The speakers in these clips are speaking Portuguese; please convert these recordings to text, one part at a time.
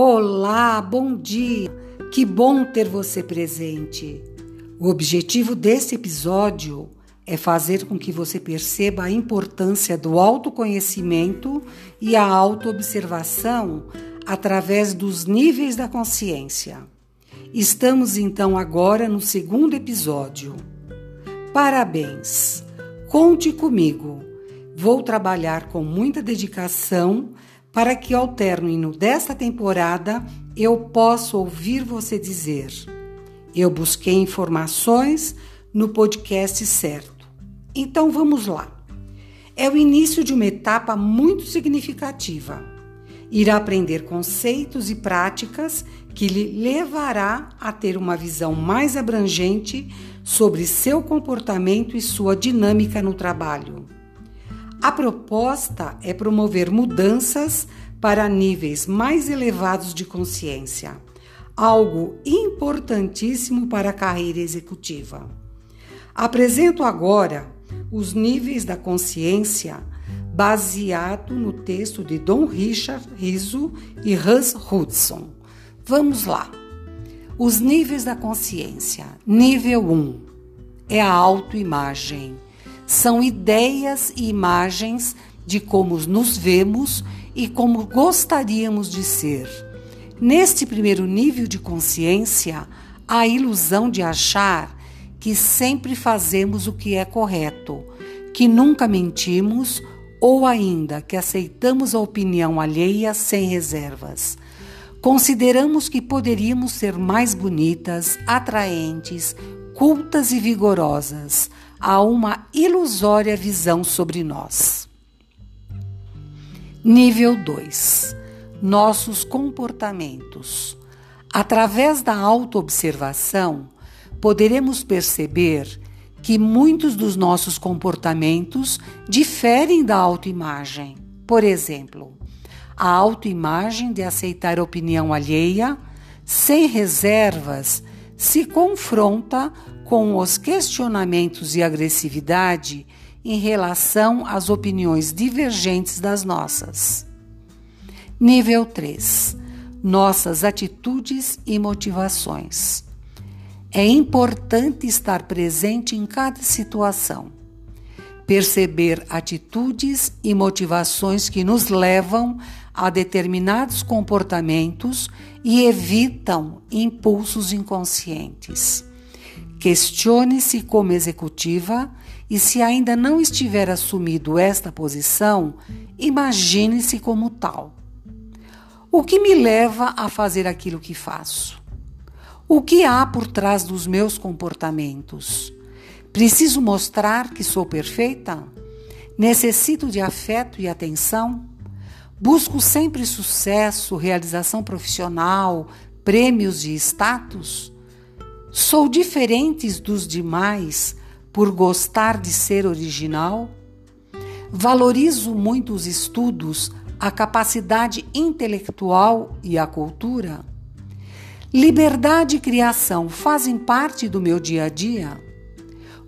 Olá, bom dia! Que bom ter você presente. O objetivo desse episódio é fazer com que você perceba a importância do autoconhecimento e a autoobservação através dos níveis da consciência. Estamos então agora no segundo episódio. Parabéns! Conte comigo. Vou trabalhar com muita dedicação para que ao término desta temporada eu possa ouvir você dizer: Eu busquei informações no podcast certo. Então vamos lá. É o início de uma etapa muito significativa. Irá aprender conceitos e práticas que lhe levará a ter uma visão mais abrangente sobre seu comportamento e sua dinâmica no trabalho. A proposta é promover mudanças para níveis mais elevados de consciência, algo importantíssimo para a carreira executiva. Apresento agora os níveis da consciência baseado no texto de Dom Richard Rizzo e Hans Hudson. Vamos lá. Os níveis da consciência. Nível 1 é a autoimagem são ideias e imagens de como nos vemos e como gostaríamos de ser. Neste primeiro nível de consciência, há a ilusão de achar que sempre fazemos o que é correto, que nunca mentimos ou ainda que aceitamos a opinião alheia sem reservas. Consideramos que poderíamos ser mais bonitas, atraentes, cultas e vigorosas a uma ilusória visão sobre nós. Nível 2. Nossos comportamentos. Através da autoobservação, poderemos perceber que muitos dos nossos comportamentos diferem da autoimagem. Por exemplo, a autoimagem de aceitar a opinião alheia sem reservas se confronta com os questionamentos e agressividade em relação às opiniões divergentes das nossas. Nível 3. Nossas atitudes e motivações. É importante estar presente em cada situação, perceber atitudes e motivações que nos levam a determinados comportamentos e evitam impulsos inconscientes. Questione-se como executiva e, se ainda não estiver assumido esta posição, imagine-se como tal. O que me leva a fazer aquilo que faço? O que há por trás dos meus comportamentos? Preciso mostrar que sou perfeita? Necessito de afeto e atenção? Busco sempre sucesso, realização profissional, prêmios e status? Sou diferente dos demais por gostar de ser original? Valorizo muito os estudos, a capacidade intelectual e a cultura? Liberdade e criação fazem parte do meu dia a dia?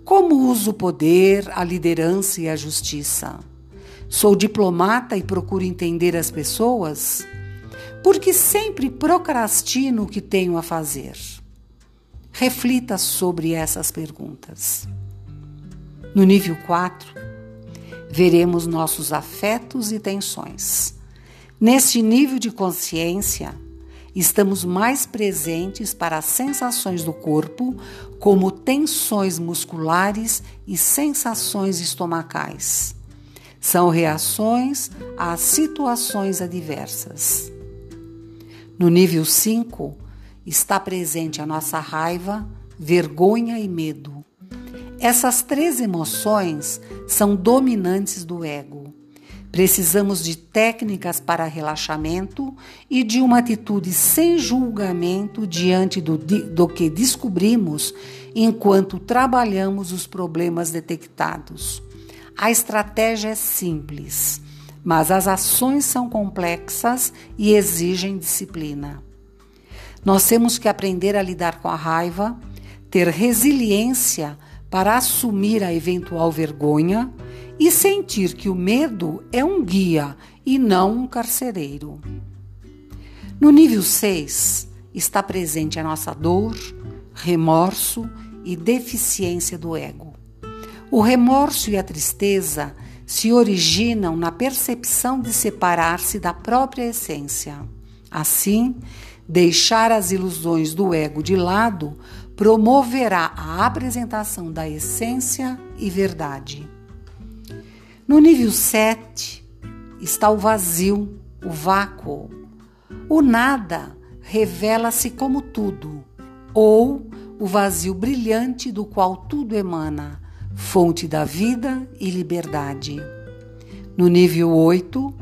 Como uso o poder, a liderança e a justiça? Sou diplomata e procuro entender as pessoas? Porque sempre procrastino o que tenho a fazer. Reflita sobre essas perguntas. No nível 4, veremos nossos afetos e tensões. Neste nível de consciência, estamos mais presentes para as sensações do corpo, como tensões musculares e sensações estomacais. São reações às situações adversas. No nível 5, está presente a nossa raiva, vergonha e medo. Essas três emoções são dominantes do ego. Precisamos de técnicas para relaxamento e de uma atitude sem julgamento diante do, do que descobrimos enquanto trabalhamos os problemas detectados. A estratégia é simples, mas as ações são complexas e exigem disciplina. Nós temos que aprender a lidar com a raiva, ter resiliência para assumir a eventual vergonha e sentir que o medo é um guia e não um carcereiro. No nível 6 está presente a nossa dor, remorso e deficiência do ego. O remorso e a tristeza se originam na percepção de separar-se da própria essência. Assim, deixar as ilusões do ego de lado promoverá a apresentação da essência e verdade. No nível 7 está o vazio, o vácuo. O nada revela-se como tudo, ou o vazio brilhante do qual tudo emana, fonte da vida e liberdade. No nível 8,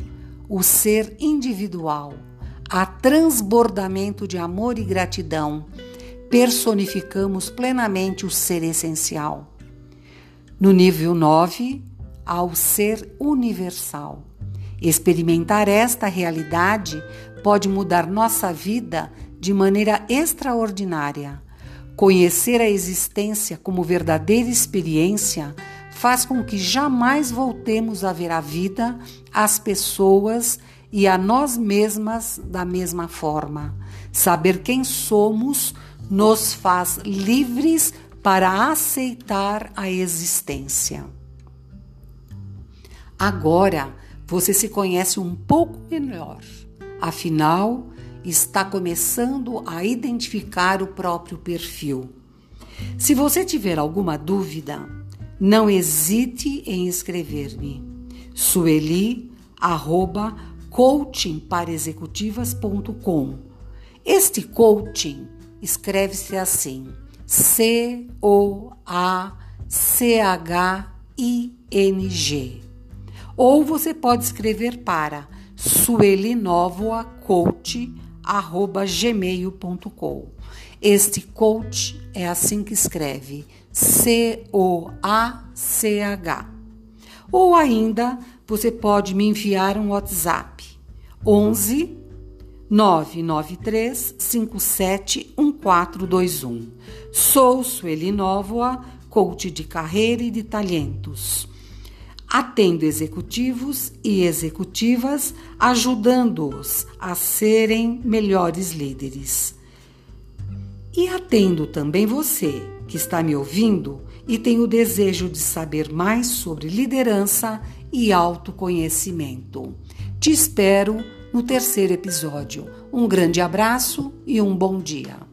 o ser individual, a transbordamento de amor e gratidão, personificamos plenamente o ser essencial. No nível 9, ao ser universal. Experimentar esta realidade pode mudar nossa vida de maneira extraordinária. Conhecer a existência como verdadeira experiência faz com que jamais voltemos a ver a vida, as pessoas e a nós mesmas da mesma forma. Saber quem somos nos faz livres para aceitar a existência. Agora você se conhece um pouco melhor. Afinal, está começando a identificar o próprio perfil. Se você tiver alguma dúvida, não hesite em escrever-me. Sueli, arroba, coachingparaexecutivas.com. Este coaching escreve-se assim: C-O-A-C-H-I-N-G ou você pode escrever para suelinovoacoach.gmail.com. Este coach é assim que escreve: C-O-A-C-H. Ou ainda você pode me enviar um WhatsApp 11 993 57 1421. Sou Sueli Novoa, coach de carreira e de talentos atendo executivos e executivas, ajudando-os a serem melhores líderes. E atendo também você que está me ouvindo e tem o desejo de saber mais sobre liderança e autoconhecimento. Te espero no terceiro episódio. Um grande abraço e um bom dia.